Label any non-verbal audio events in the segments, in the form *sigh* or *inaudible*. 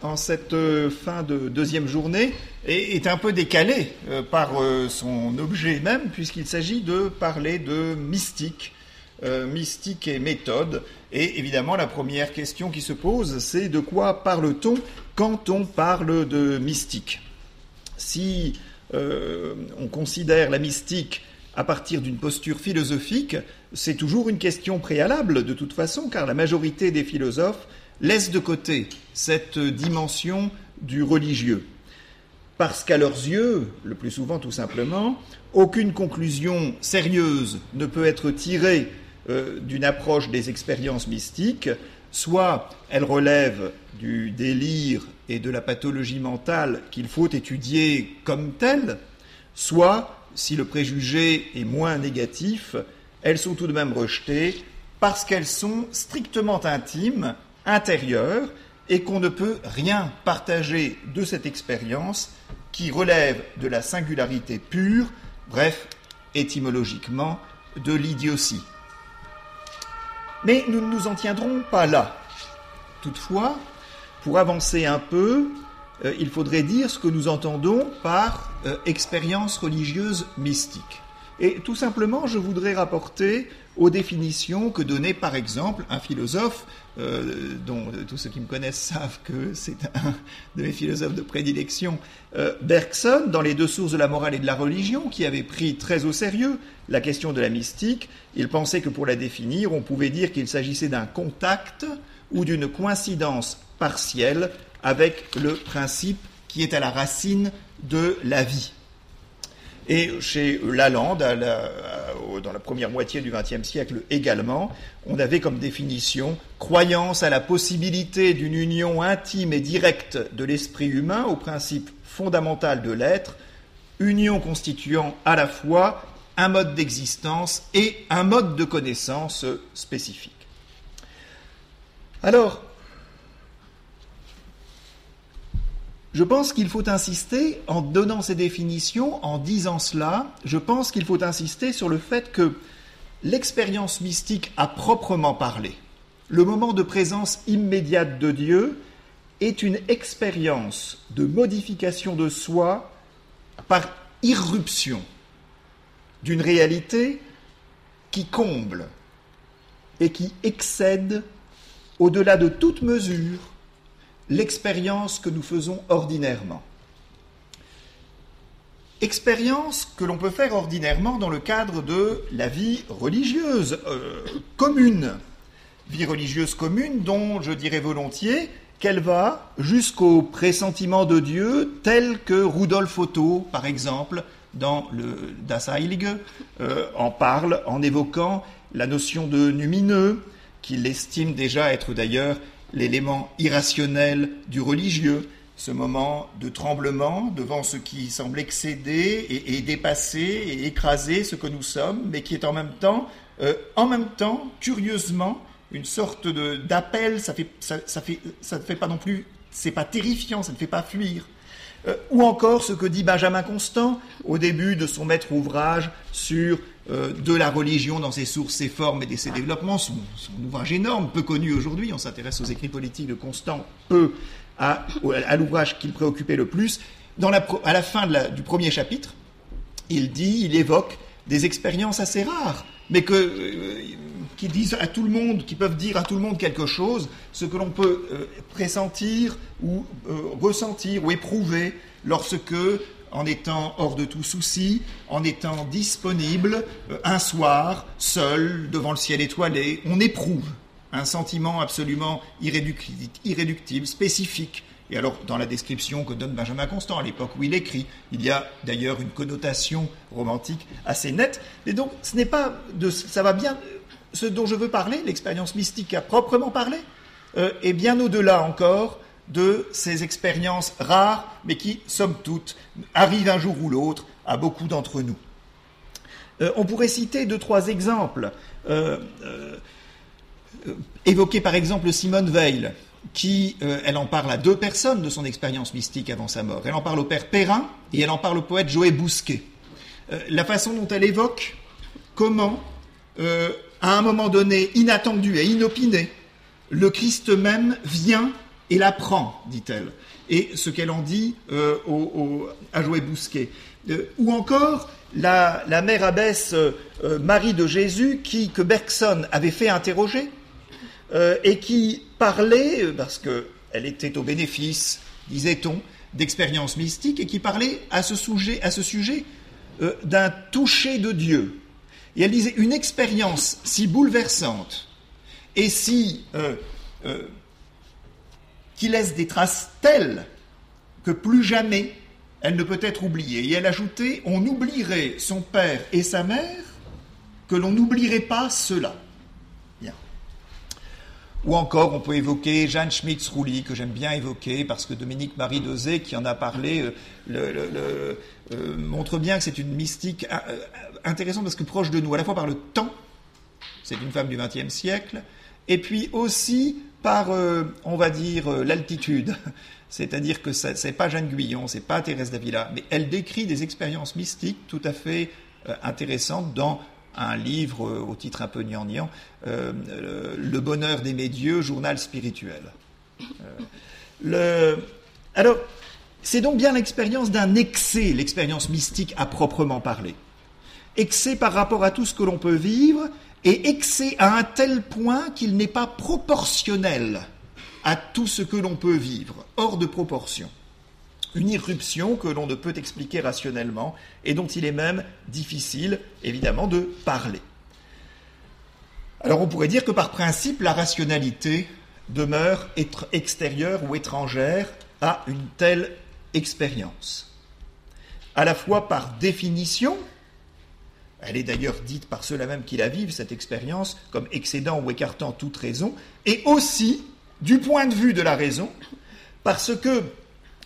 en cette euh, fin de deuxième journée est un peu décalé euh, par euh, son objet même, puisqu'il s'agit de parler de mystique, mystique et méthode. Et évidemment, la première question qui se pose, c'est de quoi parle-t-on quand on parle de mystique? Si on considère la mystique à partir d'une posture philosophique, c'est toujours une question préalable de toute façon, car la majorité des philosophes laissent de côté cette dimension du religieux. Parce qu'à leurs yeux, le plus souvent tout simplement, aucune conclusion sérieuse ne peut être tirée euh, d'une approche des expériences mystiques, soit elle relève du délire et de la pathologie mentale qu'il faut étudier comme telle, soit, si le préjugé est moins négatif, elles sont tout de même rejetées parce qu'elles sont strictement intimes intérieure et qu'on ne peut rien partager de cette expérience qui relève de la singularité pure, bref, étymologiquement, de l'idiotie. Mais nous ne nous en tiendrons pas là. Toutefois, pour avancer un peu, euh, il faudrait dire ce que nous entendons par euh, expérience religieuse mystique. Et tout simplement, je voudrais rapporter aux définitions que donnait par exemple un philosophe euh, dont tous ceux qui me connaissent *laughs* savent que c'est un de mes philosophes de prédilection, euh, Bergson, dans les deux sources de la morale et de la religion, qui avait pris très au sérieux la question de la mystique. Il pensait que pour la définir, on pouvait dire qu'il s'agissait d'un contact ou d'une coïncidence partielle avec le principe qui est à la racine de la vie. Et chez Lalande, dans la première moitié du XXe siècle également, on avait comme définition croyance à la possibilité d'une union intime et directe de l'esprit humain au principe fondamental de l'être, union constituant à la fois un mode d'existence et un mode de connaissance spécifique. Alors, Je pense qu'il faut insister, en donnant ces définitions, en disant cela, je pense qu'il faut insister sur le fait que l'expérience mystique à proprement parler, le moment de présence immédiate de Dieu, est une expérience de modification de soi par irruption d'une réalité qui comble et qui excède au-delà de toute mesure l'expérience que nous faisons ordinairement. Expérience que l'on peut faire ordinairement dans le cadre de la vie religieuse euh, commune. Vie religieuse commune dont je dirais volontiers qu'elle va jusqu'au pressentiment de Dieu tel que Rudolf Otto, par exemple, dans le Das Heilige, euh, en parle en évoquant la notion de numineux, qu'il estime déjà être d'ailleurs l'élément irrationnel du religieux, ce moment de tremblement devant ce qui semble excéder et, dépasser et écraser ce que nous sommes, mais qui est en même temps, euh, en même temps, curieusement, une sorte d'appel. Ça fait, ça, fait, ça ne fait pas non plus, c'est pas terrifiant, ça ne fait pas fuir. Euh, ou encore ce que dit Benjamin Constant au début de son maître ouvrage sur euh, de la religion dans ses sources, ses formes et ses développements, son, ouvrage énorme, peu connu aujourd'hui, on s'intéresse aux écrits politiques de Constant, peu à, l'ouvrage qui le préoccupait le plus. à la fin du premier chapitre, il dit, il évoque des expériences assez rares, mais que, euh, qui disent à tout le monde, qui peuvent dire à tout le monde quelque chose, ce que l'on peut euh, pressentir ou ressentir ou éprouver lorsque en étant hors de tout souci, en étant disponible euh, un soir, seul, devant le ciel étoilé, on éprouve un sentiment absolument irréductible, spécifique. Et alors, dans la description que donne Benjamin Constant à l'époque où il écrit, il y a d'ailleurs une connotation romantique assez nette. Et donc, ce n'est pas de, ça va bien, ce dont je veux parler, l'expérience mystique à proprement parler, euh, est bien au-delà encore de ces expériences rares, mais qui, somme toute, arrivent un jour ou l'autre à beaucoup d'entre nous. Euh, on pourrait citer deux, trois exemples. Euh, évoquer par exemple Simone Veil, qui, elle en parle à deux personnes de son expérience mystique avant sa mort. Elle en parle au père Perrin et elle en parle au poète Joël Bousquet. la façon dont elle évoque comment, à un moment donné, inattendu et inopiné, le Christ même vient et l'apprend, dit-elle. Et ce qu'elle en dit euh, à Joël Bousquet. Euh, ou encore la, mère abbesse euh, Marie de Jésus, qui, que Bergson avait fait interroger, et qui parlait, parce qu'elle était au bénéfice, disait-on, d'expériences mystiques, et qui parlait à ce sujet, à ce sujet d'un toucher de Dieu. Et elle disait une expérience si bouleversante et si qui laisse des traces telles que plus jamais elle ne peut être oubliée. Et elle ajoutait, on oublierait son père et sa mère que l'on n'oublierait pas cela. Ou encore, on peut évoquer Jeanne Schmitz-Rouly, que j'aime bien évoquer, parce que Dominique Marie Dosé, qui en a parlé, euh, euh, montre bien que c'est une mystique euh, intéressante, parce que proche de nous, à la fois par le temps, c'est une femme du XXe siècle, et puis aussi par, on va dire, l'altitude. *laughs* C'est-à-dire que ce n'est pas Jeanne Guyon, c'est pas Thérèse d'Avila, mais elle décrit des expériences mystiques tout à fait intéressantes dans un livre au titre un peu gnangnan, Le bonheur d'aimer Dieu, journal spirituel. Alors, c'est donc bien l'expérience d'un excès, l'expérience mystique à proprement parler. Excès par rapport à tout ce que l'on peut vivre et excès à un tel point qu'il n'est pas proportionnel à tout ce que l'on peut vivre, hors de proportion. Une irruption que l'on ne peut expliquer rationnellement et dont il est même difficile, évidemment, de parler. Alors on pourrait dire que par principe, la rationalité demeure extérieure ou étrangère à une telle expérience. À la fois par définition, elle est d'ailleurs dite par ceux-là même qui la vivent, cette expérience, comme excédant ou écartant toute raison, et aussi, du point de vue de la raison, parce que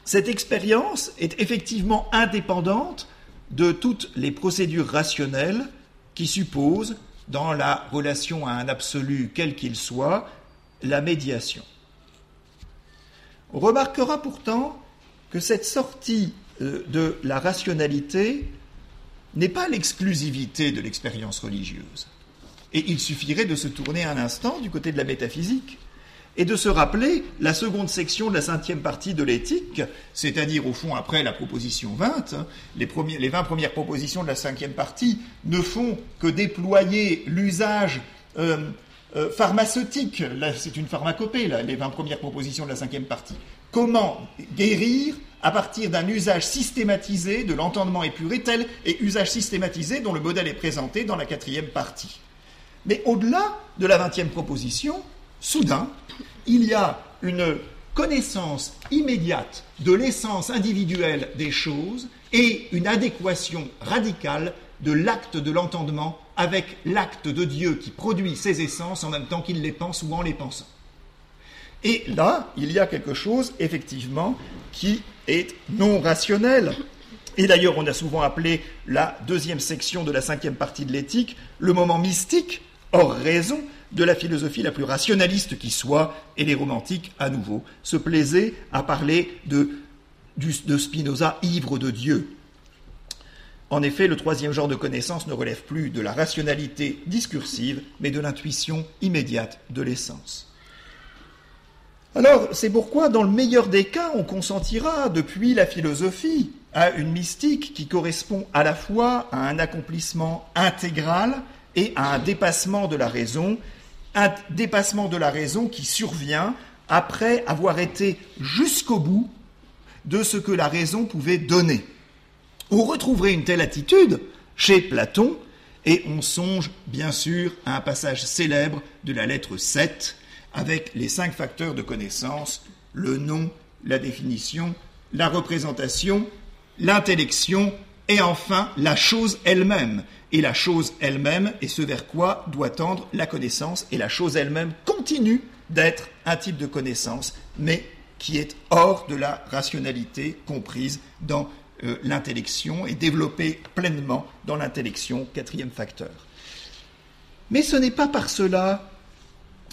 cette expérience est effectivement indépendante de toutes les procédures rationnelles qui supposent, dans la relation à un absolu quel qu'il soit, la médiation. On remarquera pourtant que cette sortie euh, de la rationalité n'est pas l'exclusivité de l'expérience religieuse. Et il suffirait de se tourner un instant du côté de la métaphysique et de se rappeler la seconde section de la cinquième partie de l'éthique, c'est-à-dire au fond après la proposition 20, hein, les, premiers, les 20 premières propositions de la cinquième partie ne font que déployer l'usage euh, euh, pharmaceutique, là c'est une pharmacopée, là, les 20 premières propositions de la cinquième partie. Comment guérir à partir d'un usage systématisé de l'entendement épuré, tel et usage systématisé dont le modèle est présenté dans la quatrième partie. Mais au-delà de la vingtième proposition, soudain, il y a une connaissance immédiate de l'essence individuelle des choses et une adéquation radicale de l'acte de l'entendement avec l'acte de Dieu qui produit ces essences en même temps qu'il les pense ou en les pensant. Et là, il y a quelque chose, effectivement, qui est non rationnel. Et d'ailleurs, on a souvent appelé la deuxième section de la cinquième partie de l'éthique le moment mystique, hors raison, de la philosophie la plus rationaliste qui soit, et les romantiques, à nouveau, se plaisaient à parler de, Spinoza ivre de Dieu. En effet, le troisième genre de connaissance ne relève plus de la rationalité discursive, mais de l'intuition immédiate de l'essence. Alors, c'est pourquoi, dans le meilleur des cas, on consentira, depuis la philosophie, à une mystique qui correspond à la fois à un accomplissement intégral et à un dépassement de la raison, un dépassement de la raison qui survient après avoir été jusqu'au bout de ce que la raison pouvait donner. On retrouverait une telle attitude chez Platon, et on songe bien sûr à un passage célèbre de la lettre 7, avec les cinq facteurs de connaissance, le nom, la définition, la représentation, l'intellection et enfin la chose elle-même. Et la chose elle-même est ce vers quoi doit tendre la connaissance, et la chose elle-même continue d'être un type de connaissance, mais qui est hors de la rationalité comprise dans euh, l'intellection et développée pleinement dans l'intellection, quatrième facteur. Mais ce n'est pas par cela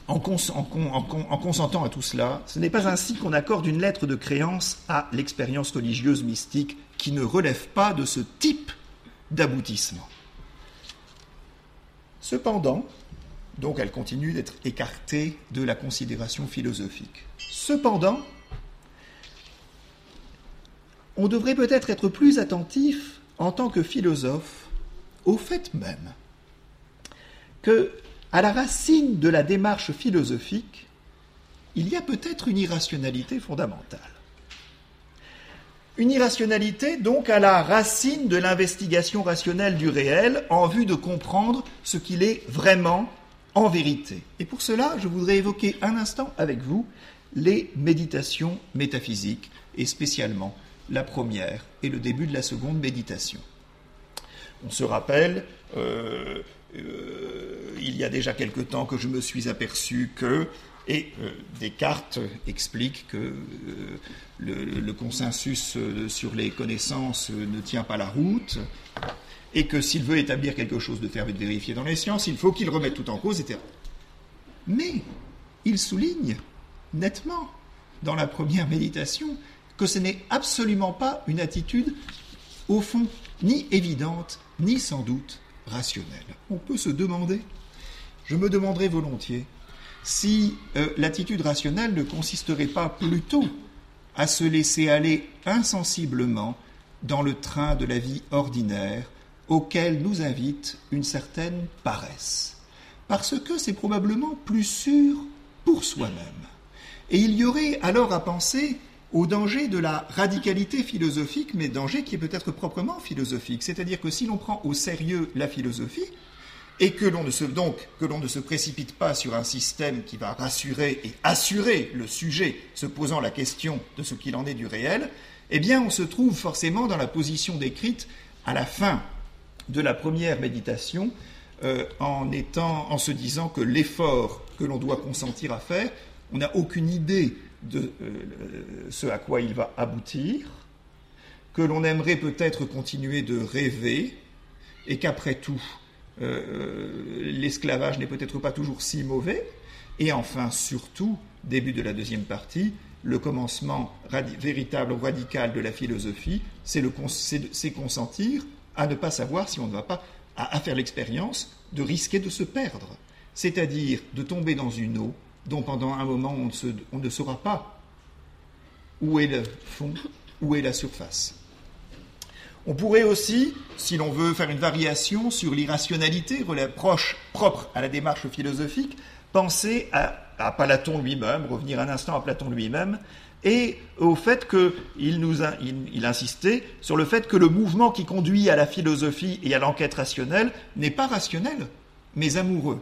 en, consentant à tout cela, ce n'est pas ainsi qu'on accorde une lettre de créance à l'expérience religieuse mystique qui ne relève pas de ce type d'aboutissement. Cependant, donc elle continue d'être écartée de la considération philosophique. Cependant, on devrait peut-être être plus attentif en tant que philosophe au fait même que, à la racine de la démarche philosophique, il y a peut-être une irrationalité fondamentale. Une irrationalité donc à la racine de l'investigation rationnelle du réel en vue de comprendre ce qu'il est vraiment en vérité. Et pour cela, je voudrais évoquer un instant avec vous les méditations métaphysiques, et spécialement la première et le début de la seconde méditation. On se rappelle, euh, euh, il y a déjà quelque temps que je me suis aperçu que, et euh, Descartes explique que le, consensus sur les connaissances ne tient pas la route, et que s'il veut établir quelque chose de ferme et de vérifié dans les sciences, il faut qu'il remette tout en cause, etc. Mais il souligne nettement dans la première méditation que ce n'est absolument pas une attitude, au fond, ni évidente, ni sans doute rationnelle. On peut se demander, je me demanderai volontiers, si euh, l'attitude rationnelle ne consisterait pas plutôt à se laisser aller insensiblement dans le train de la vie ordinaire auquel nous invite une certaine paresse. Parce que c'est probablement plus sûr pour soi-même. Et il y aurait alors à penser au danger de la radicalité philosophique, mais danger qui est peut-être proprement philosophique. C'est-à-dire que si l'on prend au sérieux la philosophie, et que l'on ne se, donc, que l'on ne se précipite pas sur un système qui va rassurer et assurer le sujet se posant la question de ce qu'il en est du réel, eh bien on se trouve forcément dans la position décrite à la fin de la première méditation, euh, en, étant, en se disant que l'effort que l'on doit consentir à faire, on n'a aucune idée de euh, ce à quoi il va aboutir, que l'on aimerait peut-être continuer de rêver, et qu'après tout, euh, l'esclavage n'est peut-être pas toujours si mauvais, et enfin, surtout, début de la deuxième partie, le commencement véritable radical de la philosophie, c'est consentir à ne pas savoir si on ne va pas à faire l'expérience de risquer de se perdre, c'est-à-dire de tomber dans une eau dont pendant un moment on ne, saura pas où est le fond, où est la surface. On pourrait aussi, si l'on veut faire une variation sur l'irrationalité propre à la démarche philosophique, penser à, Platon lui-même, revenir un instant à Platon lui-même, et au fait qu'il nous il insistait sur le fait que le mouvement qui conduit à la philosophie et à l'enquête rationnelle n'est pas rationnel, mais amoureux.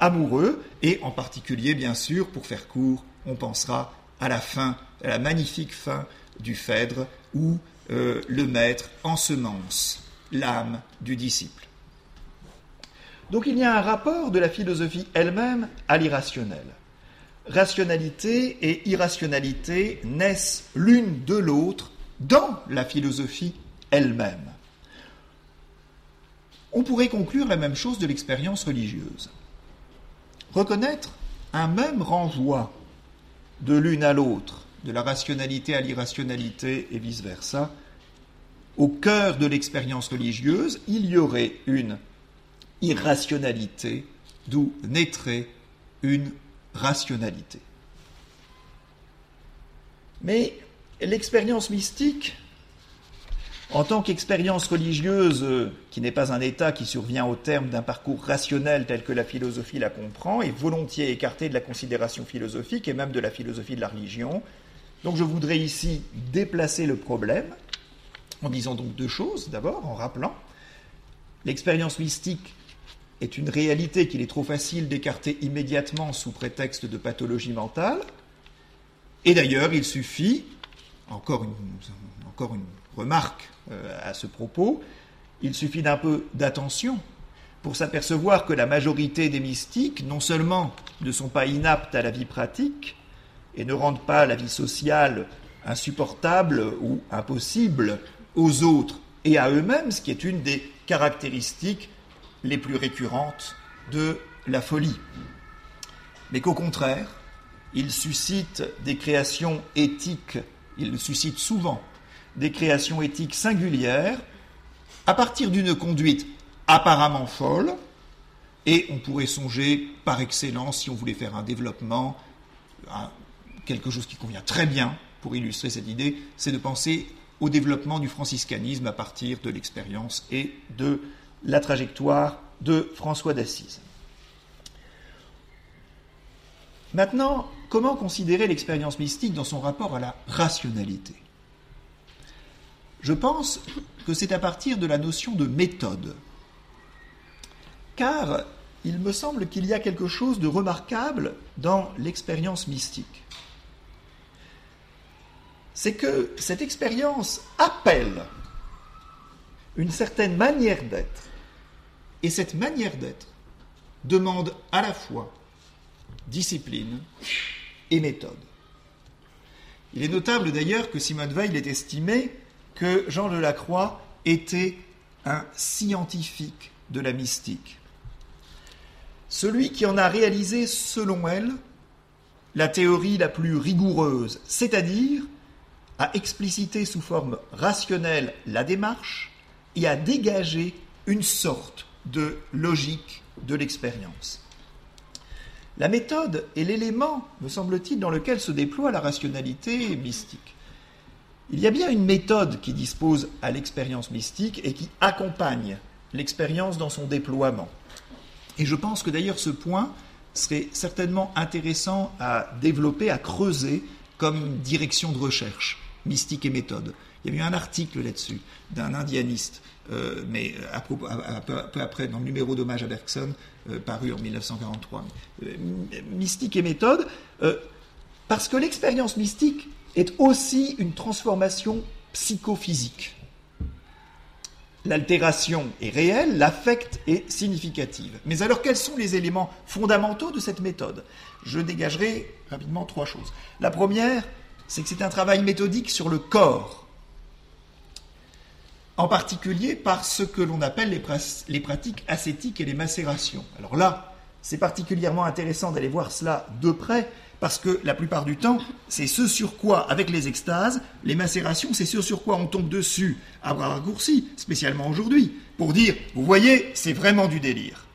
Amoureux, et en particulier, bien sûr, pour faire court, on pensera à la fin, à la magnifique fin du Phèdre, où euh, le maître ensemence l'âme du disciple. Donc il y a un rapport de la philosophie elle-même à l'irrationnel. Rationalité et irrationalité naissent l'une de l'autre dans la philosophie elle-même. On pourrait conclure la même chose de l'expérience religieuse reconnaître un même renvoi de l'une à l'autre, de la rationalité à l'irrationalité et vice-versa, au cœur de l'expérience religieuse, il y aurait une irrationalité, d'où naîtrait une rationalité. Mais l'expérience mystique en tant qu'expérience religieuse euh, qui n'est pas un état qui survient au terme d'un parcours rationnel tel que la philosophie la comprend, est volontiers écartée de la considération philosophique et même de la philosophie de la religion. Donc je voudrais ici déplacer le problème en disant donc deux choses. D'abord, en rappelant, l'expérience mystique est une réalité qu'il est trop facile d'écarter immédiatement sous prétexte de pathologie mentale. Et d'ailleurs, il suffit, encore une, remarque euh, à ce propos, il suffit d'un peu d'attention pour s'apercevoir que la majorité des mystiques, non seulement ne sont pas inaptes à la vie pratique et ne rendent pas la vie sociale insupportable ou impossible aux autres et à eux-mêmes, ce qui est une des caractéristiques les plus récurrentes de la folie, mais qu'au contraire, ils suscitent des créations éthiques, ils suscitent souvent des créations éthiques singulières à partir d'une conduite apparemment folle Et on pourrait songer, par excellence, si on voulait faire un développement, quelque chose qui convient très bien pour illustrer cette idée, c'est de penser au développement du franciscanisme à partir de l'expérience et de la trajectoire de François d'Assise. Maintenant, comment considérer l'expérience mystique dans son rapport à la rationalité? Je pense que c'est à partir de la notion de méthode. Car il me semble qu'il y a quelque chose de remarquable dans l'expérience mystique. C'est que cette expérience appelle une certaine manière d'être. Et cette manière d'être demande à la fois discipline et méthode. Il est notable d'ailleurs que Simone Weil est estimé que Jean de la Croix était un scientifique de la mystique. Celui qui en a réalisé, selon elle, la théorie la plus rigoureuse, c'est-à-dire à expliciter sous forme rationnelle la démarche et à dégager une sorte de logique de l'expérience. La méthode est l'élément, me semble-t-il, dans lequel se déploie la rationalité mystique. Il y a bien une méthode qui dispose à l'expérience mystique et qui accompagne l'expérience dans son déploiement. Et je pense que d'ailleurs ce point serait certainement intéressant à développer, à creuser comme direction de recherche, mystique et méthode. Il y a eu un article là-dessus d'un indianiste, euh, mais à, peu, après, dans le numéro d'hommage à Bergson, euh, paru en 1943. Euh, mystique et méthode, parce que l'expérience mystique est aussi une transformation psychophysique. L'altération est réelle, l'affect est significative. Mais alors quels sont les éléments fondamentaux de cette méthode? Je dégagerai rapidement trois choses. La première, c'est que c'est un travail méthodique sur le corps, en particulier par ce que l'on appelle les, pratiques ascétiques et les macérations. Alors là, c'est particulièrement intéressant d'aller voir cela de près, parce que la plupart du temps, c'est ce sur quoi, avec les extases, les macérations, c'est ce sur quoi on tombe dessus à bras raccourcis, spécialement aujourd'hui, pour dire, vous voyez, c'est vraiment du délire.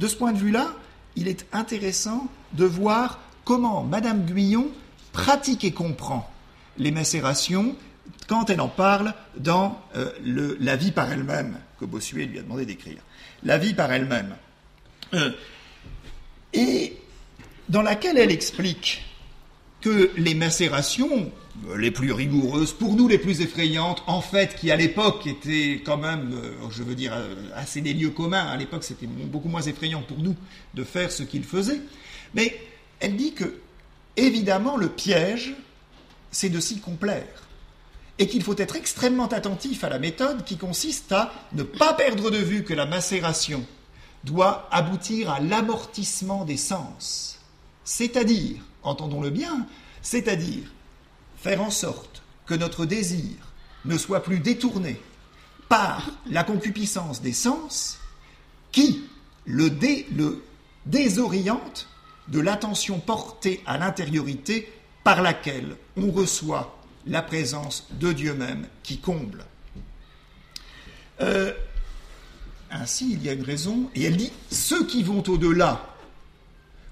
De ce point de vue-là, il est intéressant de voir comment Madame Guyon pratique et comprend les macérations quand elle en parle dans euh, La vie par elle-même, que Bossuet lui a demandé d'écrire. La vie par elle-même. Euh, et dans laquelle elle explique que les macérations euh, les plus rigoureuses, pour nous les plus effrayantes, en fait, qui à l'époque étaient quand même, je veux dire, assez des lieux communs, à l'époque c'était beaucoup moins effrayant pour nous de faire ce qu'il faisait, mais elle dit que, évidemment, le piège, c'est de s'y complaire et qu'il faut être extrêmement attentif à la méthode qui consiste à ne pas perdre de vue que la macération doit aboutir à l'amortissement des sens. C'est-à-dire, entendons-le bien, c'est-à-dire faire en sorte que notre désir ne soit plus détourné par la concupiscence des sens qui le, le désoriente de l'attention portée à l'intériorité par laquelle on reçoit la présence de Dieu même qui comble. Euh, ainsi, il y a une raison, et elle dit ceux qui vont au-delà,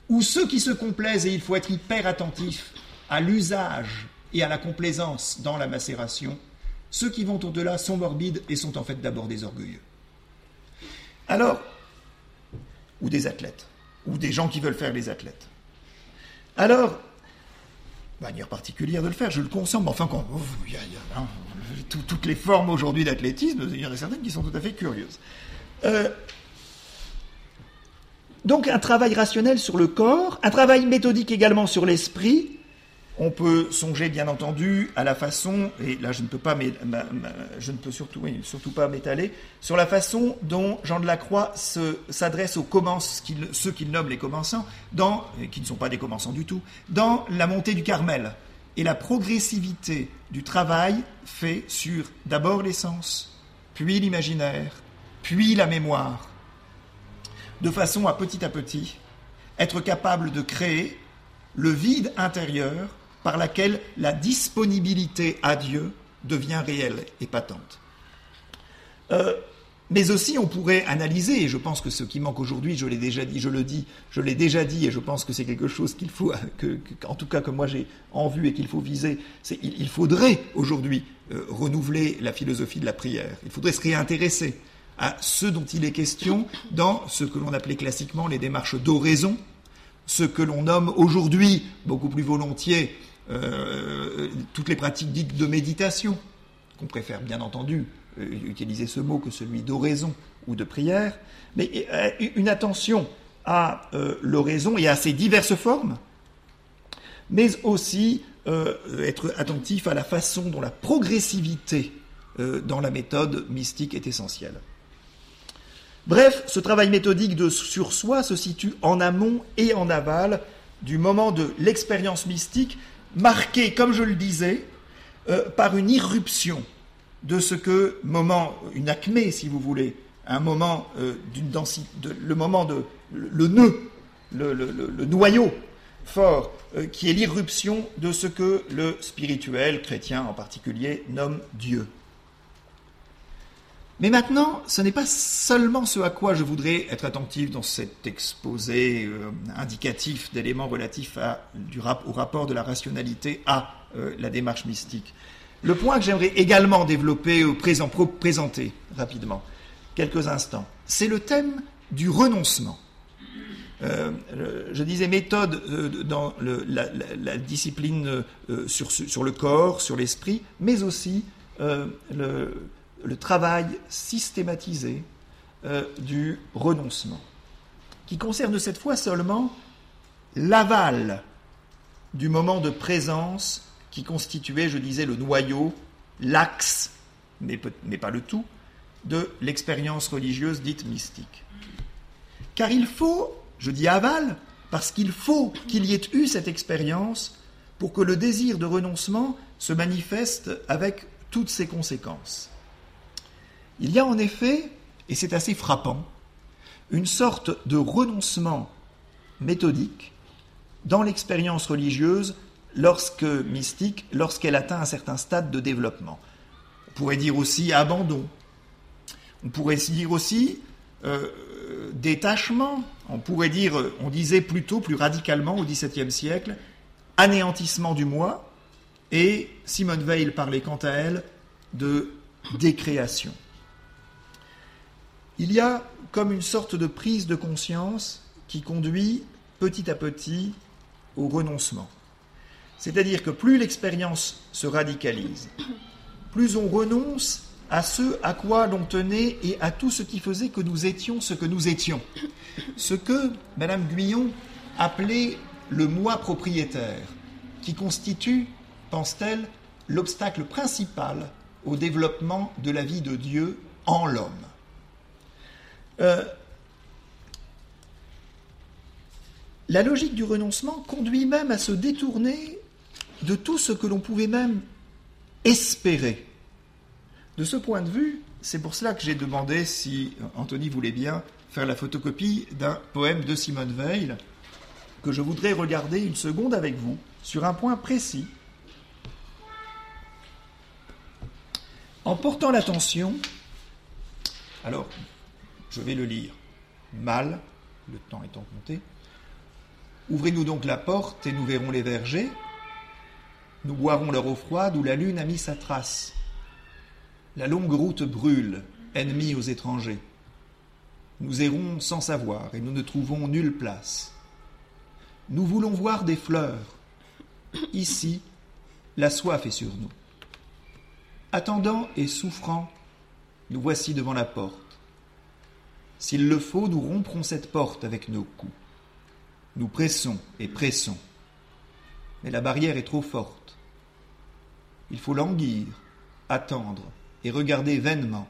ou ceux qui se complaisent, et il faut être hyper attentif à l'usage et à la complaisance dans la macération, ceux qui vont au-delà sont morbides et sont en fait d'abord des orgueilleux. Alors, ou des athlètes, ou des gens qui veulent faire les athlètes. Alors, manière particulière de le faire, je le consomme, enfin, quand, il y hein, toutes les formes aujourd'hui d'athlétisme, il y en a certaines qui sont tout à fait curieuses. Euh, donc un travail rationnel sur le corps, un travail méthodique également sur l'esprit, on peut songer, bien entendu, à la façon, et là je ne peux pas, je ne peux surtout, surtout pas m'étaler, sur la façon dont Jean de la Croix s'adresse aux ceux qu'il nomme les commençants, dans, qui ne sont pas des commençants du tout, dans la montée du Carmel. Et la progressivité du travail fait sur d'abord l'essence, puis l'imaginaire, puis la mémoire, de façon à petit à petit être capable de créer le vide intérieur par laquelle la disponibilité à Dieu devient réelle et patente. Euh, Mais aussi, on pourrait analyser, et je pense que ce qui manque aujourd'hui, je l'ai déjà dit, je le dis, je l'ai déjà dit, et je pense que c'est quelque chose qu'il faut, *laughs* en tout cas que moi j'ai en vue et qu'il faut viser, c'est il, faudrait aujourd'hui euh, renouveler la philosophie de la prière. Il faudrait se réintéresser à ce dont il est question dans ce que l'on appelait classiquement les démarches d'oraison, ce que l'on nomme aujourd'hui beaucoup plus volontiers euh, toutes les pratiques dites de méditation, qu'on préfère bien entendu euh, utiliser ce mot que celui d'oraison ou de prière, mais euh, une attention à l'oraison et à ses diverses formes, mais aussi être attentif à la façon dont la progressivité dans la méthode mystique est essentielle. Bref, ce travail méthodique de sur soi se situe en amont et en aval du moment de l'expérience mystique, marqué, comme je le disais, euh, par une irruption de ce que, moment, une acmé si vous voulez, un moment euh, d'une densité, le moment de, le, nœud, le, noyau fort, euh, qui est l'irruption de ce que le spirituel, chrétien en particulier, nomme Dieu. Mais maintenant, ce n'est pas seulement ce à quoi je voudrais être attentif dans cet exposé euh, indicatif d'éléments relatifs au rapport de la rationalité à euh, la démarche mystique. Le point que j'aimerais également développer présenter rapidement, quelques instants, c'est le thème du renoncement. Euh, je disais méthode dans la, discipline sur, sur, le corps, sur l'esprit, mais aussi le, le travail systématisé euh, du renoncement, qui concerne cette fois seulement l'aval du moment de présence qui constituait, je disais, le noyau, l'axe, mais, mais pas le tout, de l'expérience religieuse dite mystique. Car il faut, je dis aval, parce qu'il faut qu'il y ait eu cette expérience pour que le désir de renoncement se manifeste avec toutes ses conséquences. Il y a en effet, et c'est assez frappant, une sorte de renoncement méthodique dans l'expérience religieuse lorsque mystique, lorsqu'elle atteint un certain stade de développement. On pourrait dire aussi abandon. On pourrait dire aussi euh, détachement. On pourrait dire, on disait plutôt plus radicalement au XVIIe siècle, anéantissement du moi. Et Simone Weil parlait quant à elle de décréation il y a comme une sorte de prise de conscience qui conduit petit à petit au renoncement. C'est-à-dire que plus l'expérience se radicalise, plus on renonce à ce à quoi l'on tenait et à tout ce qui faisait que nous étions ce que nous étions. Ce que Madame Guyon appelait le moi propriétaire, qui constitue, pense-t-elle, l'obstacle principal au développement de la vie de Dieu en l'homme. Euh, la logique du renoncement conduit même à se détourner de tout ce que l'on pouvait même espérer. De ce point de vue, c'est pour cela que j'ai demandé si Anthony voulait bien faire la photocopie d'un poème de Simone Veil que je voudrais regarder une seconde avec vous sur un point précis. En portant l'attention, alors je vais le lire. Mal, le temps étant compté. Ouvrez-nous donc la porte et nous verrons les vergers. Nous boirons leur eau froide où la lune a mis sa trace. La longue route brûle, ennemie aux étrangers. Nous errons sans savoir et nous ne trouvons nulle place. Nous voulons voir des fleurs. Ici, la soif est sur nous. Attendant et souffrant, nous voici devant la porte. S'il le faut, nous romprons cette porte avec nos coups. Nous pressons et pressons. Mais la barrière est trop forte. Il faut languir, attendre et regarder vainement.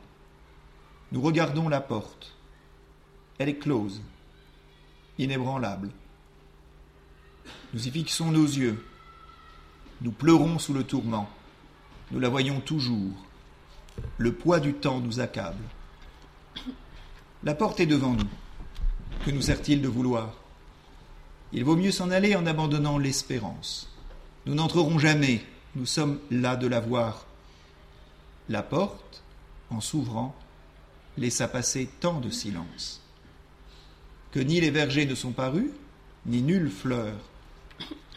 Nous regardons la porte. Elle est close, inébranlable. Nous y fixons nos yeux. Nous pleurons sous le tourment. Nous la voyons toujours. Le poids du temps nous accable. La porte est devant nous. Que nous sert-il de vouloir? Il vaut mieux s'en aller en abandonnant l'espérance. Nous n'entrerons jamais, nous sommes là de la voir. La porte, en s'ouvrant, laissa passer tant de silence que ni les vergers ne sont parus, ni nulle fleur.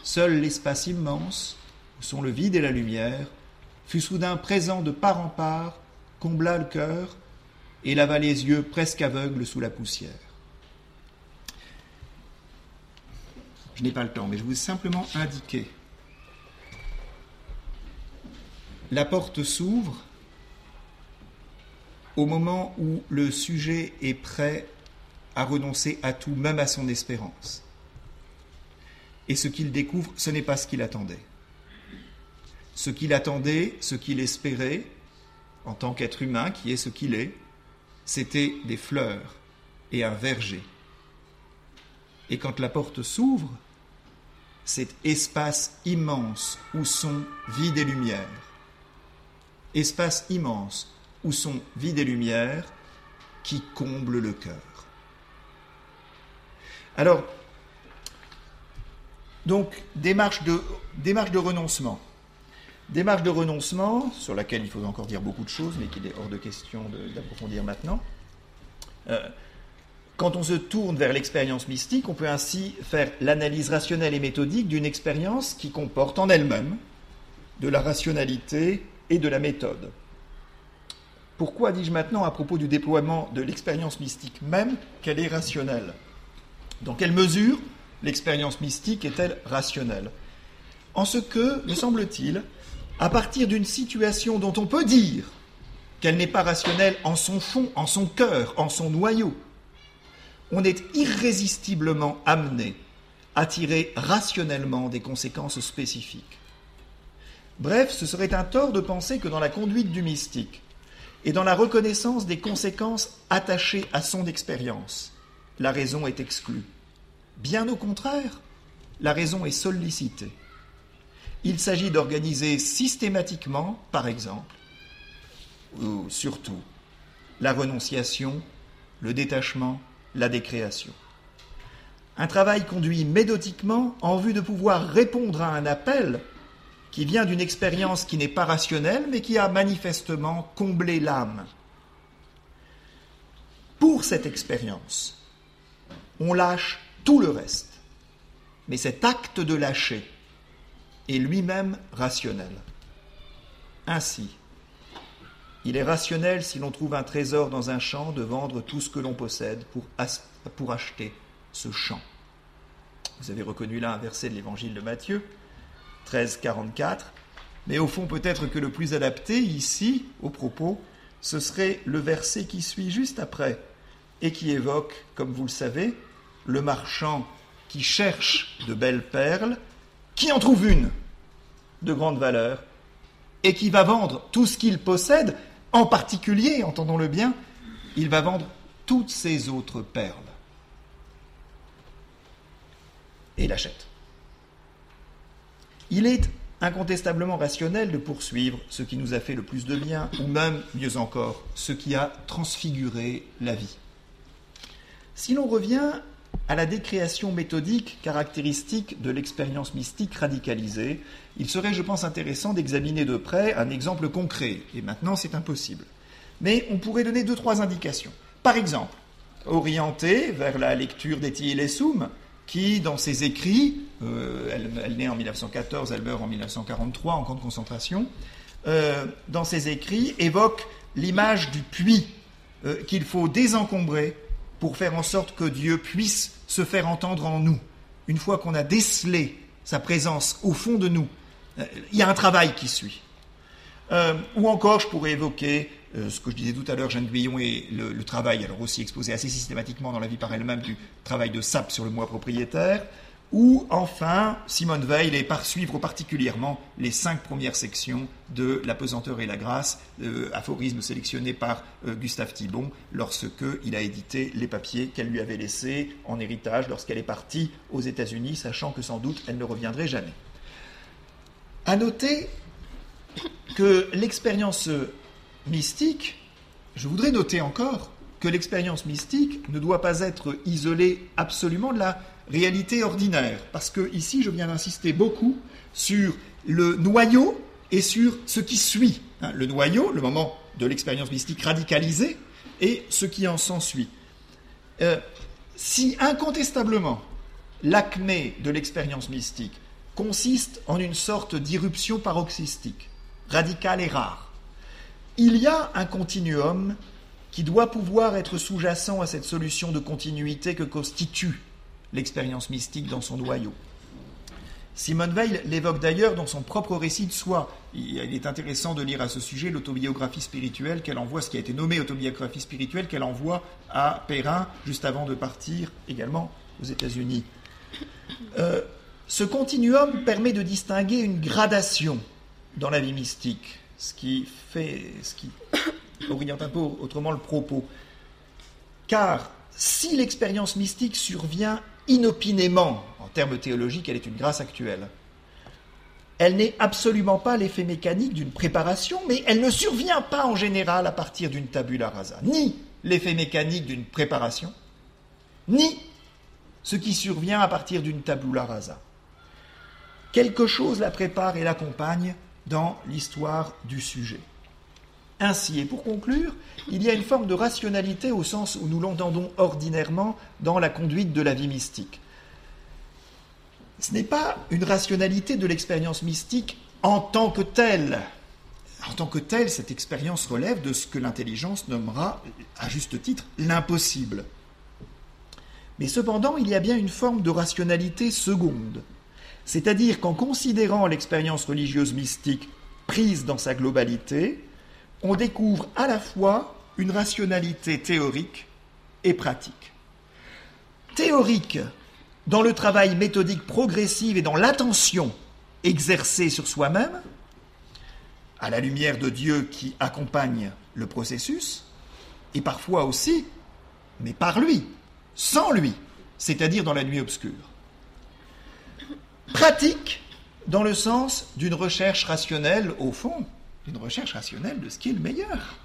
Seul l'espace immense, où sont le vide et la lumière, fut soudain présent de part en part, combla le cœur et lava les yeux presque aveugles sous la poussière. Je n'ai pas le temps, mais je vous simplement indiqué. La porte s'ouvre au moment où le sujet est prêt à renoncer à tout, même à son espérance. Et ce qu'il découvre, ce n'est pas ce qu'il attendait. Ce qu'il attendait, ce qu'il espérait, en tant qu'être humain qui est ce qu'il est, c'était des fleurs et un verger. Et quand la porte s'ouvre, cet espace immense où sont vide et lumière, espace immense où sont vide et lumière qui comble le cœur. Alors, donc, démarche de renoncement. Démarche de renoncement, sur laquelle il faut encore dire beaucoup de choses, mais qu'il est hors de question d'approfondir maintenant. Euh, quand on se tourne vers l'expérience mystique, on peut ainsi faire l'analyse rationnelle et méthodique d'une expérience qui comporte en elle-même de la rationalité et de la méthode. Pourquoi dis-je maintenant à propos du déploiement de l'expérience mystique même qu'elle est rationnelle? Dans quelle mesure l'expérience mystique est-elle rationnelle? En ce que, me semble-t-il, à partir d'une situation dont on peut dire qu'elle n'est pas rationnelle en son fond, en son cœur, en son noyau, on est irrésistiblement amené à tirer rationnellement des conséquences spécifiques. Bref, ce serait un tort de penser que dans la conduite du mystique et dans la reconnaissance des conséquences attachées à son expérience, la raison est exclue. Bien au contraire, la raison est sollicitée. Il s'agit d'organiser systématiquement, par exemple, ou surtout, la renonciation, le détachement, la décréation. Un travail conduit méthodiquement en vue de pouvoir répondre à un appel qui vient d'une expérience qui n'est pas rationnelle, mais qui a manifestement comblé l'âme. Pour cette expérience, on lâche tout le reste. Mais cet acte de lâcher, est lui-même rationnel. Ainsi, il est rationnel si l'on trouve un trésor dans un champ de vendre tout ce que l'on possède pour, acheter ce champ. Vous avez reconnu là un verset de l'évangile de Matthieu, 13, 44. Mais au fond, peut-être que le plus adapté ici, au propos, ce serait le verset qui suit juste après et qui évoque, comme vous le savez, le marchand qui cherche de belles perles qui en trouve une de grande valeur et qui va vendre tout ce qu'il possède, en particulier, entendons-le bien, il va vendre toutes ses autres perles. Et l'achète. Il est incontestablement rationnel de poursuivre ce qui nous a fait le plus de bien, ou même, mieux encore, ce qui a transfiguré la vie. Si l'on revient à la décréation méthodique caractéristique de l'expérience mystique radicalisée, il serait, je pense, intéressant d'examiner de près un exemple concret. Et maintenant, c'est impossible. Mais on pourrait donner deux, trois indications. Par exemple, orienté vers la lecture d'Eti Soum, qui, dans ses écrits, euh, elle, naît en 1914, elle meurt en 1943 en camp de concentration, euh, dans ses écrits, évoque l'image du puits euh, qu'il faut désencombrer pour faire en sorte que Dieu puisse se faire entendre en nous. Une fois qu'on a décelé sa présence au fond de nous, euh, il y a un travail qui suit. Euh, ou encore, je pourrais évoquer euh, ce que je disais tout à l'heure, Jeanne Guyon et le, travail, alors aussi exposé assez systématiquement dans la vie par elle-même, du travail de SAP sur le moi propriétaire, ou enfin, Simone Veil et par suivre particulièrement les cinq premières sections de La pesanteur et la grâce, euh, aphorisme sélectionné par euh, Gustave Thibon lorsqu'il a édité les papiers qu'elle lui avait laissés en héritage lorsqu'elle est partie aux États-Unis, sachant que sans doute elle ne reviendrait jamais. À noter que l'expérience mystique, je voudrais noter encore que l'expérience mystique ne doit pas être isolée absolument de la réalité ordinaire. Parce que ici, je viens d'insister beaucoup sur le noyau et sur ce qui suit. Hein, le noyau, le moment de l'expérience mystique radicalisée, et ce qui en s'ensuit. Euh, si incontestablement l'acmé de l'expérience mystique consiste en une sorte d'irruption paroxystique, radicale et rare, il y a un continuum qui doit pouvoir être sous-jacent à cette solution de continuité que constitue l'expérience mystique dans son noyau. Simone Weil l'évoque d'ailleurs dans son propre récit de soi. Il est intéressant de lire à ce sujet l'autobiographie spirituelle qu'elle envoie, ce qui a été nommé autobiographie spirituelle qu'elle envoie à Perrin juste avant de partir également aux États-Unis. Euh, ce continuum permet de distinguer une gradation dans la vie mystique, ce qui fait, ce qui oriente un peu autrement le propos. Car si l'expérience mystique survient inopinément, en termes théologiques, elle est une grâce actuelle. Elle n'est absolument pas l'effet mécanique d'une préparation, mais elle ne survient pas en général à partir d'une tabula rasa. Ni l'effet mécanique d'une préparation, ni ce qui survient à partir d'une tabula rasa. Quelque chose la prépare et l'accompagne dans l'histoire du sujet. Ainsi, et pour conclure, il y a une forme de rationalité au sens où nous l'entendons ordinairement dans la conduite de la vie mystique. Ce n'est pas une rationalité de l'expérience mystique en tant que telle. En tant que telle, cette expérience relève de ce que l'intelligence nommera, à juste titre, l'impossible. Mais cependant, il y a bien une forme de rationalité seconde. C'est-à-dire qu'en considérant l'expérience religieuse mystique prise dans sa globalité, on découvre à la fois une rationalité théorique et pratique. Théorique dans le travail méthodique progressif et dans l'attention exercée sur soi-même, à la lumière de Dieu qui accompagne le processus, et parfois aussi, mais par lui, sans lui, c'est-à-dire dans la nuit obscure. Pratique dans le sens d'une recherche rationnelle au fond, une recherche rationnelle de ce qui est le meilleur.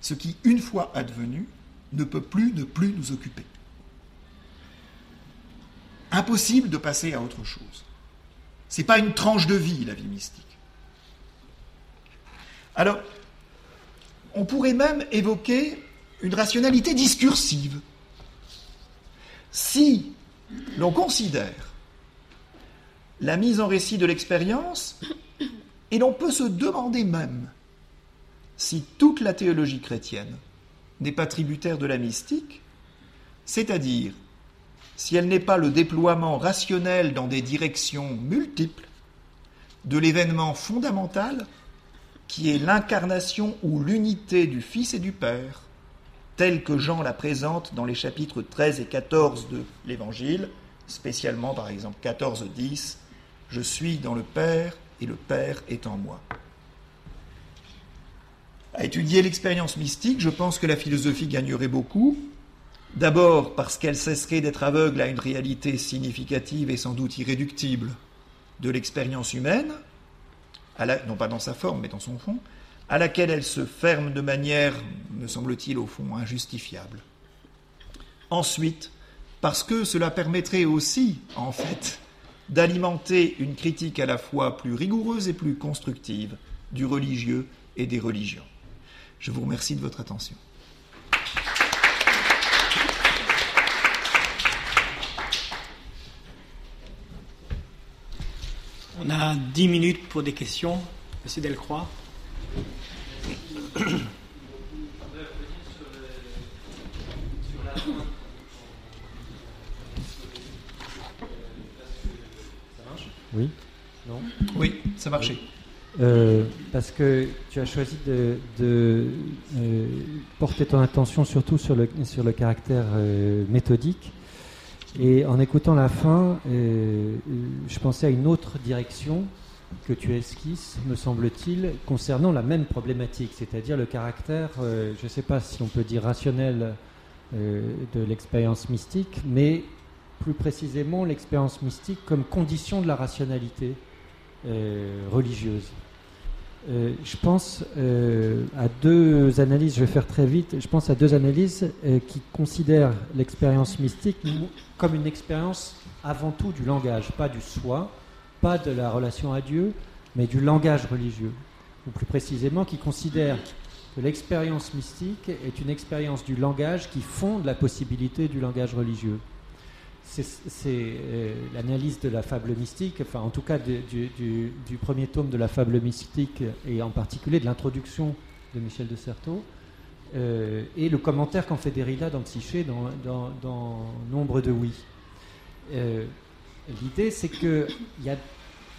Ce qui, une fois advenu, ne peut plus ne plus nous occuper. Impossible de passer à autre chose. Ce n'est pas une tranche de vie, la vie mystique. Alors, on pourrait même évoquer une rationalité discursive. Si l'on considère la mise en récit de l'expérience et l'on peut se demander même si toute la théologie chrétienne n'est pas tributaire de la mystique, c'est-à-dire si elle n'est pas le déploiement rationnel dans des directions multiples de l'événement fondamental qui est l'incarnation ou l'unité du Fils et du Père, tel que Jean la présente dans les chapitres 13 et 14 de l'Évangile, spécialement par exemple 14, 10, Je suis dans le Père et le Père est en moi. À étudier l'expérience mystique, je pense que la philosophie gagnerait beaucoup. D'abord parce qu'elle cesserait d'être aveugle à une réalité significative et sans doute irréductible de l'expérience humaine, non pas dans sa forme mais dans son fond, à laquelle elle se ferme de manière, me semble-t-il, au fond injustifiable. Ensuite, parce que cela permettrait aussi, en fait, d'alimenter une critique à la fois plus rigoureuse et plus constructive du religieux et des religions. Je vous remercie de votre attention. On a dix minutes pour des questions. Monsieur Delcroix. Oui Non Oui, ça marchait. Euh, parce que tu as choisi de, euh, porter ton attention surtout sur le, sur le caractère euh, méthodique. Et en écoutant la fin, je pensais à une autre direction que tu esquisses, me semble-t-il, concernant la même problématique, c'est-à-dire le caractère, je ne sais pas si on peut dire rationnel de l'expérience mystique, mais plus précisément l'expérience mystique comme condition de la rationalité euh, religieuse. Euh, je pense euh, à deux analyses, je vais faire très vite, je pense à deux analyses qui considèrent l'expérience mystique comme une expérience avant tout du langage, pas du soi, pas de la relation à Dieu, mais du langage religieux. Ou plus précisément, qui considèrent que l'expérience mystique est une expérience du langage qui fonde la possibilité du langage religieux. C'est euh, l'analyse de la fable mystique, enfin en tout cas du, premier tome de la fable mystique et en particulier de l'introduction de Michel de Certeau, euh, et le commentaire qu'en fait Derrida dans Psyché dans, dans, Nombre de oui. Euh, l'idée c'est que y a,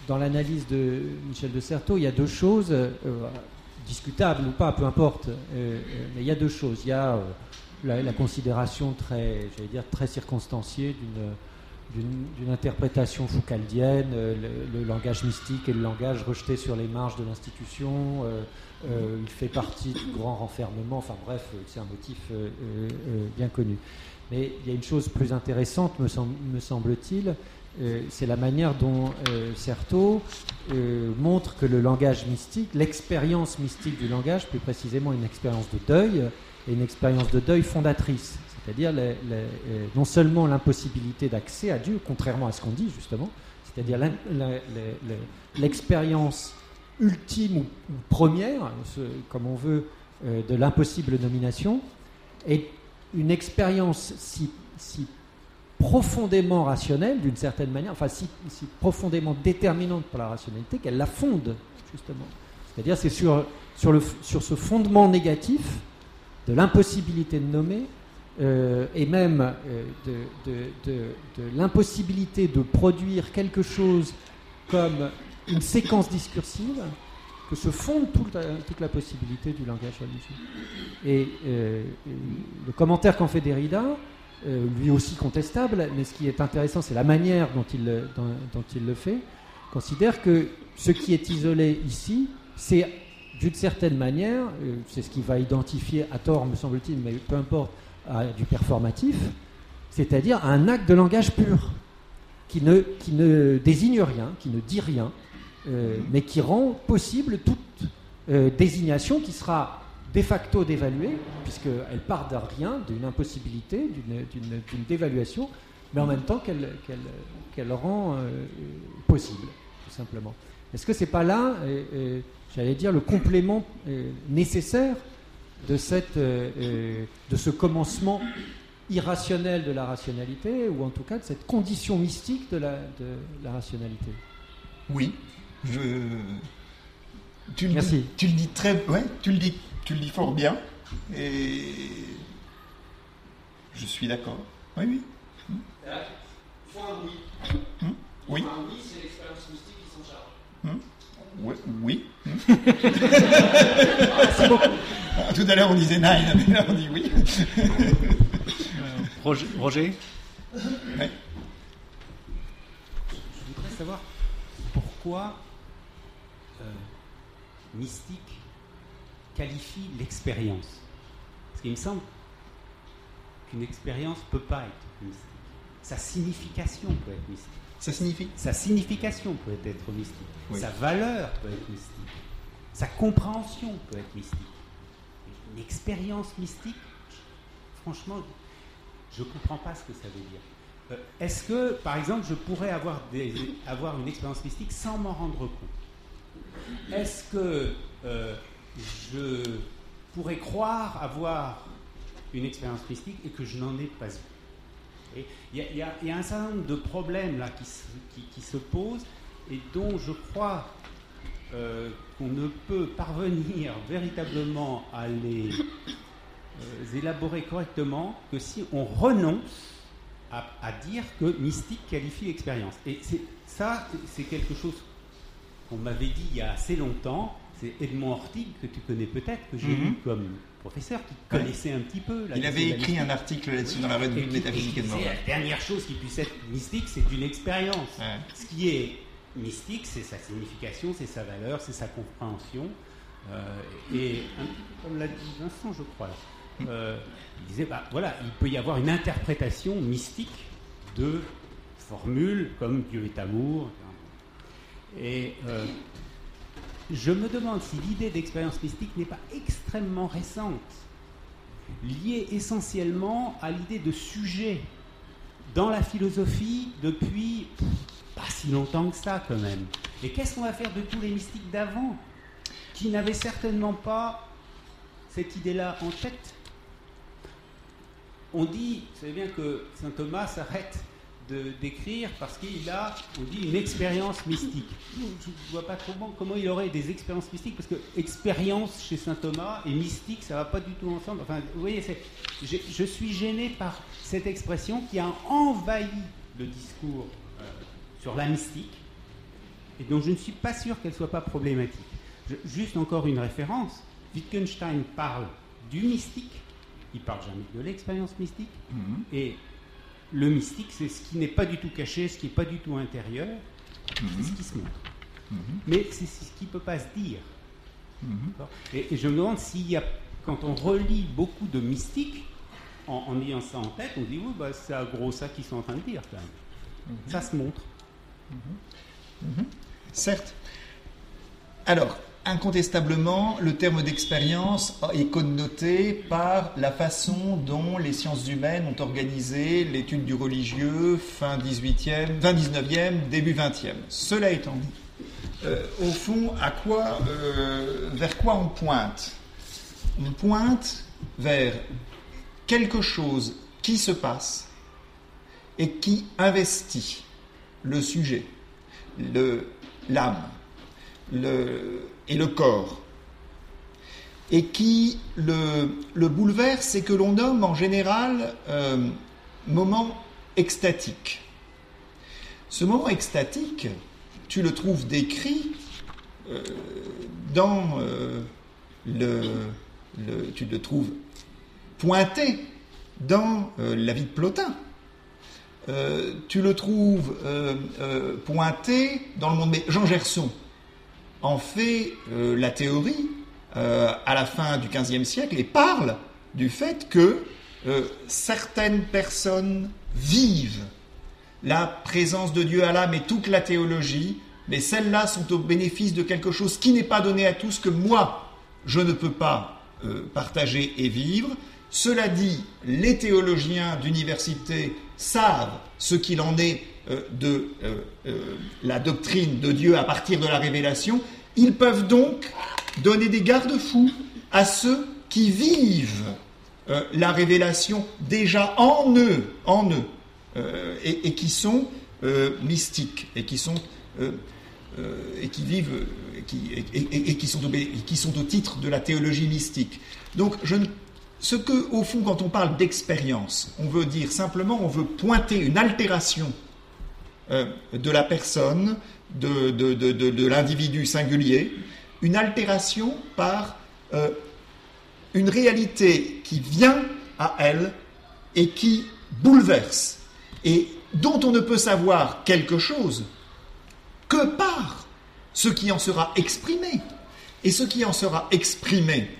dans l'analyse de Michel de Certeau, il y a deux choses discutable ou pas, peu importe. Mais il y a deux choses. Il y a euh, la, considération très, j'allais dire, très circonstanciée d'une, interprétation foucaldienne, le, langage mystique et le langage rejeté sur les marges de l'institution. il fait partie du grand renfermement. Enfin bref, c'est un motif bien connu. Mais il y a une chose plus intéressante, me, semble-t-il, euh, c'est la manière dont euh, Certeau euh, montre que le langage mystique, l'expérience mystique du langage, plus précisément une expérience de deuil, est une expérience de deuil fondatrice. C'est-à-dire non seulement l'impossibilité d'accès à Dieu, contrairement à ce qu'on dit justement, c'est-à-dire l'expérience ultime ou, première, comme on veut, de l'impossible nomination, est une expérience si, profondément rationnelle, d'une certaine manière, enfin si, profondément déterminante pour la rationalité, qu'elle la fonde, justement. C'est-à-dire c'est sur ce fondement négatif de l'impossibilité de nommer, euh, et même euh, de, de, l'impossibilité de produire quelque chose comme une séquence discursive, que se fonde toute, toute la possibilité du langage religieux. Et, euh, le commentaire qu'en fait Derrida, lui aussi contestable, mais ce qui est intéressant, c'est la manière dont il, dont, il le fait, considère que ce qui est isolé ici, c'est d'une certaine manière, euh, c'est ce qu'il va identifier à tort, me semble-t-il, mais peu importe, du performatif, c'est-à-dire un acte de langage pur, qui ne, qui ne désigne rien, qui ne dit rien, euh, mais qui rend possible toute désignation qui sera de facto d'évaluer, puisqu'elle part de rien, d'une impossibilité, d'une dévaluation, mais en même temps qu'elle rend euh, possible, tout simplement. Est-ce que c'est pas là, j'allais dire, le complément euh, nécessaire de, cette, euh, de ce commencement irrationnel de la rationalité, ou en tout cas de cette condition mystique de la, de la rationalité Oui, je... Tu le Merci. Dis, tu le dis très, ouais, tu le dis tu le dis fort bien. Et je suis d'accord. Oui, oui. Il faut un oui. Hmm oui. Un oui, c'est l'expérience mystique qui s'en charge. Hmm oui. oui. *laughs* Tout à l'heure on disait nine, mais là on dit oui. Roger, Roger Je voudrais savoir pourquoi euh, mystique qualifie l'expérience. Parce qu'il me semble qu'une expérience ne peut pas être mystique. Sa signification peut être mystique. Ça signifie Sa signification peut être mystique. Sa valeur peut être mystique. Sa compréhension peut être mystique. Une expérience mystique, franchement, je ne comprends pas ce que ça veut dire. Euh, est-ce que, par exemple, je pourrais avoir, des, avoir une expérience mystique sans m'en rendre compte? Est-ce que euh, je pourrais croire avoir une expérience mystique et que je n'en ai pas eu? Il y, a un certain nombre de problèmes là qui, se posent et dont je crois euh, qu'on ne peut parvenir *laughs* véritablement à les euh, élaborer correctement que si on renonce à, à dire que mystique qualifie l'expérience. Et ça, c'est quelque chose qu'on m'avait dit il y a assez longtemps c'est Edmond Hortig, que tu connais peut-être, que j'ai lu mhm. comme professeur, qui connaissait un petit peu. La Il avait écrit un article là-dessus dans la revue de métaphysique de La dernière chose qui puisse être mystique, c'est une expérience. Ce qui est mystique, c'est sa signification, c'est sa valeur, c'est sa compréhension. Euh, et comme l'a dit Vincent, je crois, euh, il disait, bah, voilà, il peut y avoir une interprétation mystique de formules comme Dieu est amour. Et euh, je me demande si l'idée d'expérience mystique n'est pas extrêmement récente, liée essentiellement à l'idée de sujet dans la philosophie depuis pas si longtemps que ça quand même. Et qu'est-ce qu'on va faire de tous les mystiques d'avant qui n'avaient certainement pas cette idée-là en tête? On dit, vous savez bien que saint Thomas s'arrête d'écrire parce qu'il a, on dit, une expérience mystique. Je ne vois pas trop comment il aurait des expériences mystiques parce que expérience chez saint Thomas et mystique, ça va pas du tout ensemble. Enfin, vous voyez, je, je, suis gêné par cette expression qui a envahi le discours euh, sur la mystique et donc je ne suis pas sûr qu'elle soit pas problématique. juste encore une référence. Wittgenstein parle du mystique. Il parle jamais de l'expérience mystique. Mhm. Et le mystique, c'est ce qui n'est pas du tout caché, ce qui n'est pas du tout intérieur, c'est ce mhm. qui se montre. Mhm. Mais c'est ce qui ne peut pas se dire. Et, je me demande s'il y a, quand on relit beaucoup de mystique, en, ayant ça en tête, on dit oui, bah, c'est à gros ça qu'ils sont en train de dire quand même. Ça se montre. Certes. Alors, Incontestablement, le terme d'expérience est connoté par la façon dont les sciences humaines ont organisé l'étude du religieux fin 18e, 19e, début 20e. Cela étant dit, euh, au fond, à quoi, euh, vers quoi on pointe? On pointe vers quelque chose qui se passe et qui investit le sujet, l'âme, le, et le corps, et qui le, le bouleverse et que l'on nomme en général euh, moment extatique. Ce moment extatique, tu le trouves décrit euh, dans euh, le, Tu le trouves pointé dans la vie de Plotin. tu le trouves pointé dans le monde. Mais Jean Gerson, en fait euh, la théorie euh, à la fin du XVe siècle et parle du fait que euh, certaines personnes vivent la présence de Dieu à l'âme et toute la théologie, mais celles-là sont au bénéfice de quelque chose qui n'est pas donné à tous, que moi, je ne peux pas partager et vivre. Cela dit, les théologiens d'université savent ce qu'il en est de la doctrine de Dieu à partir de la révélation, ils peuvent donc donner des garde-fous à ceux qui vivent euh, la révélation déjà en eux, en eux, euh, et, qui sont euh, mystiques, et qui sont et qui vivent, et, qui, sont au, titre de la théologie mystique. Donc, ce que, au fond, quand on parle d'expérience, on veut dire simplement, on veut pointer une altération de la personne de, l'individu singulier, une altération par euh, une réalité qui vient à elle et qui bouleverse, et dont on ne peut savoir quelque chose que par ce qui en sera exprimé. Et ce qui en sera exprimé,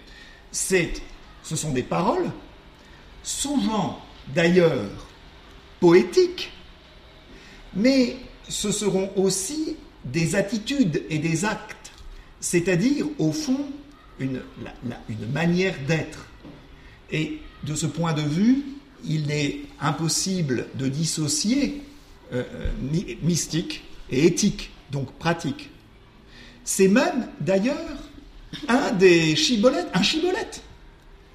ce sont des paroles, souvent d'ailleurs poétiques, mais ce seront aussi des attitudes et des actes, c'est-à-dire au fond une, manière d'être. Et de ce point de vue, il est impossible de dissocier euh, euh, mystique et éthique, donc pratique. C'est même d'ailleurs un des un chibolette,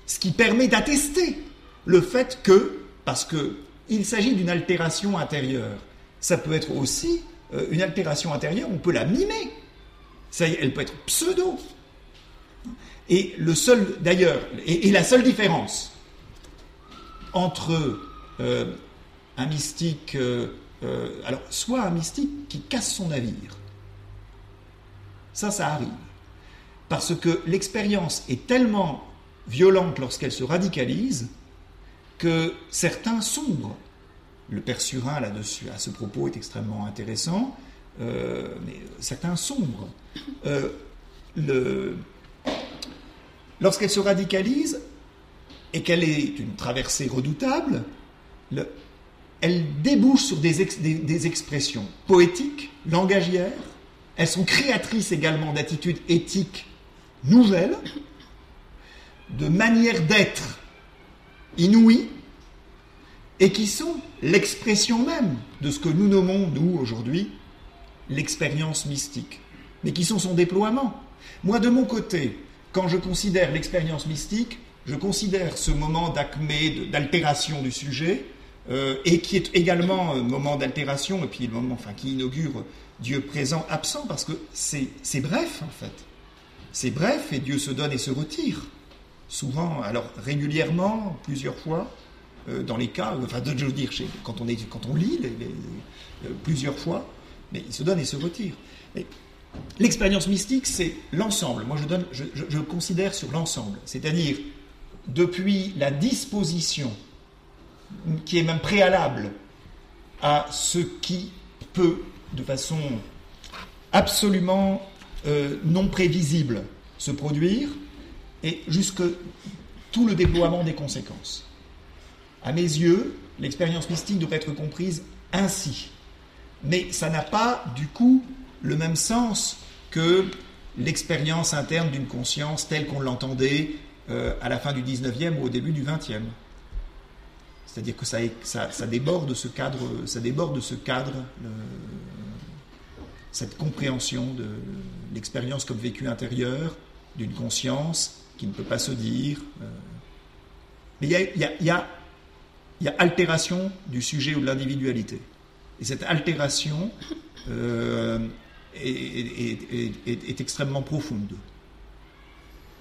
ce qui permet d'attester le fait que, parce qu'il s'agit d'une altération intérieure, ça peut être aussi euh, une altération intérieure, on peut la mimer. Ça, elle peut être pseudo. Et le seul, d'ailleurs, et, la seule différence entre euh, un mystique, euh, alors soit un mystique qui casse son navire, ça, ça arrive, parce que l'expérience est tellement violente lorsqu'elle se radicalise que certains sombrent le père Surin, là-dessus, à ce propos, est extrêmement intéressant, euh, mais certains sombres. Euh, lorsqu'elle se radicalise et qu'elle est une traversée redoutable, elle débouche sur des, des, expressions poétiques, langagières, elles sont créatrices également d'attitudes éthiques nouvelles, de manières d'être inouïes, et qui sont l'expression même de ce que nous nommons, nous, aujourd'hui, l'expérience mystique, mais qui sont son déploiement. Moi, de mon côté, quand je considère l'expérience mystique, je considère ce moment d'acmé, d'altération du sujet, euh, et qui est également un moment d'altération, et puis le moment enfin, qui inaugure Dieu présent, absent, parce que c'est bref en fait. C'est bref, et Dieu se donne et se retire. Souvent, alors régulièrement, plusieurs fois, euh, dans les cas, enfin, je veux dire, quand, on est, quand on lit euh, plusieurs fois, mais il se donne et se retire. L'expérience mystique, c'est l'ensemble. Moi, je, donne, je considère sur l'ensemble, c'est-à-dire depuis la disposition qui est même préalable à ce qui peut, de façon absolument euh, non prévisible, se produire, et jusque tout le déploiement des conséquences. À mes yeux, l'expérience mystique doit être comprise ainsi. Mais ça n'a pas, du coup, le même sens que l'expérience interne d'une conscience telle qu'on l'entendait euh, à la fin du 19e ou au début du 20e. C'est-à-dire que ça, déborde ce cadre, ça déborde ce cadre, cette compréhension de l'expérience comme vécu intérieur, d'une conscience qui ne peut pas se dire. Euh. Mais il y a, altération du sujet ou de l'individualité. Et cette altération euh, est, extrêmement profonde.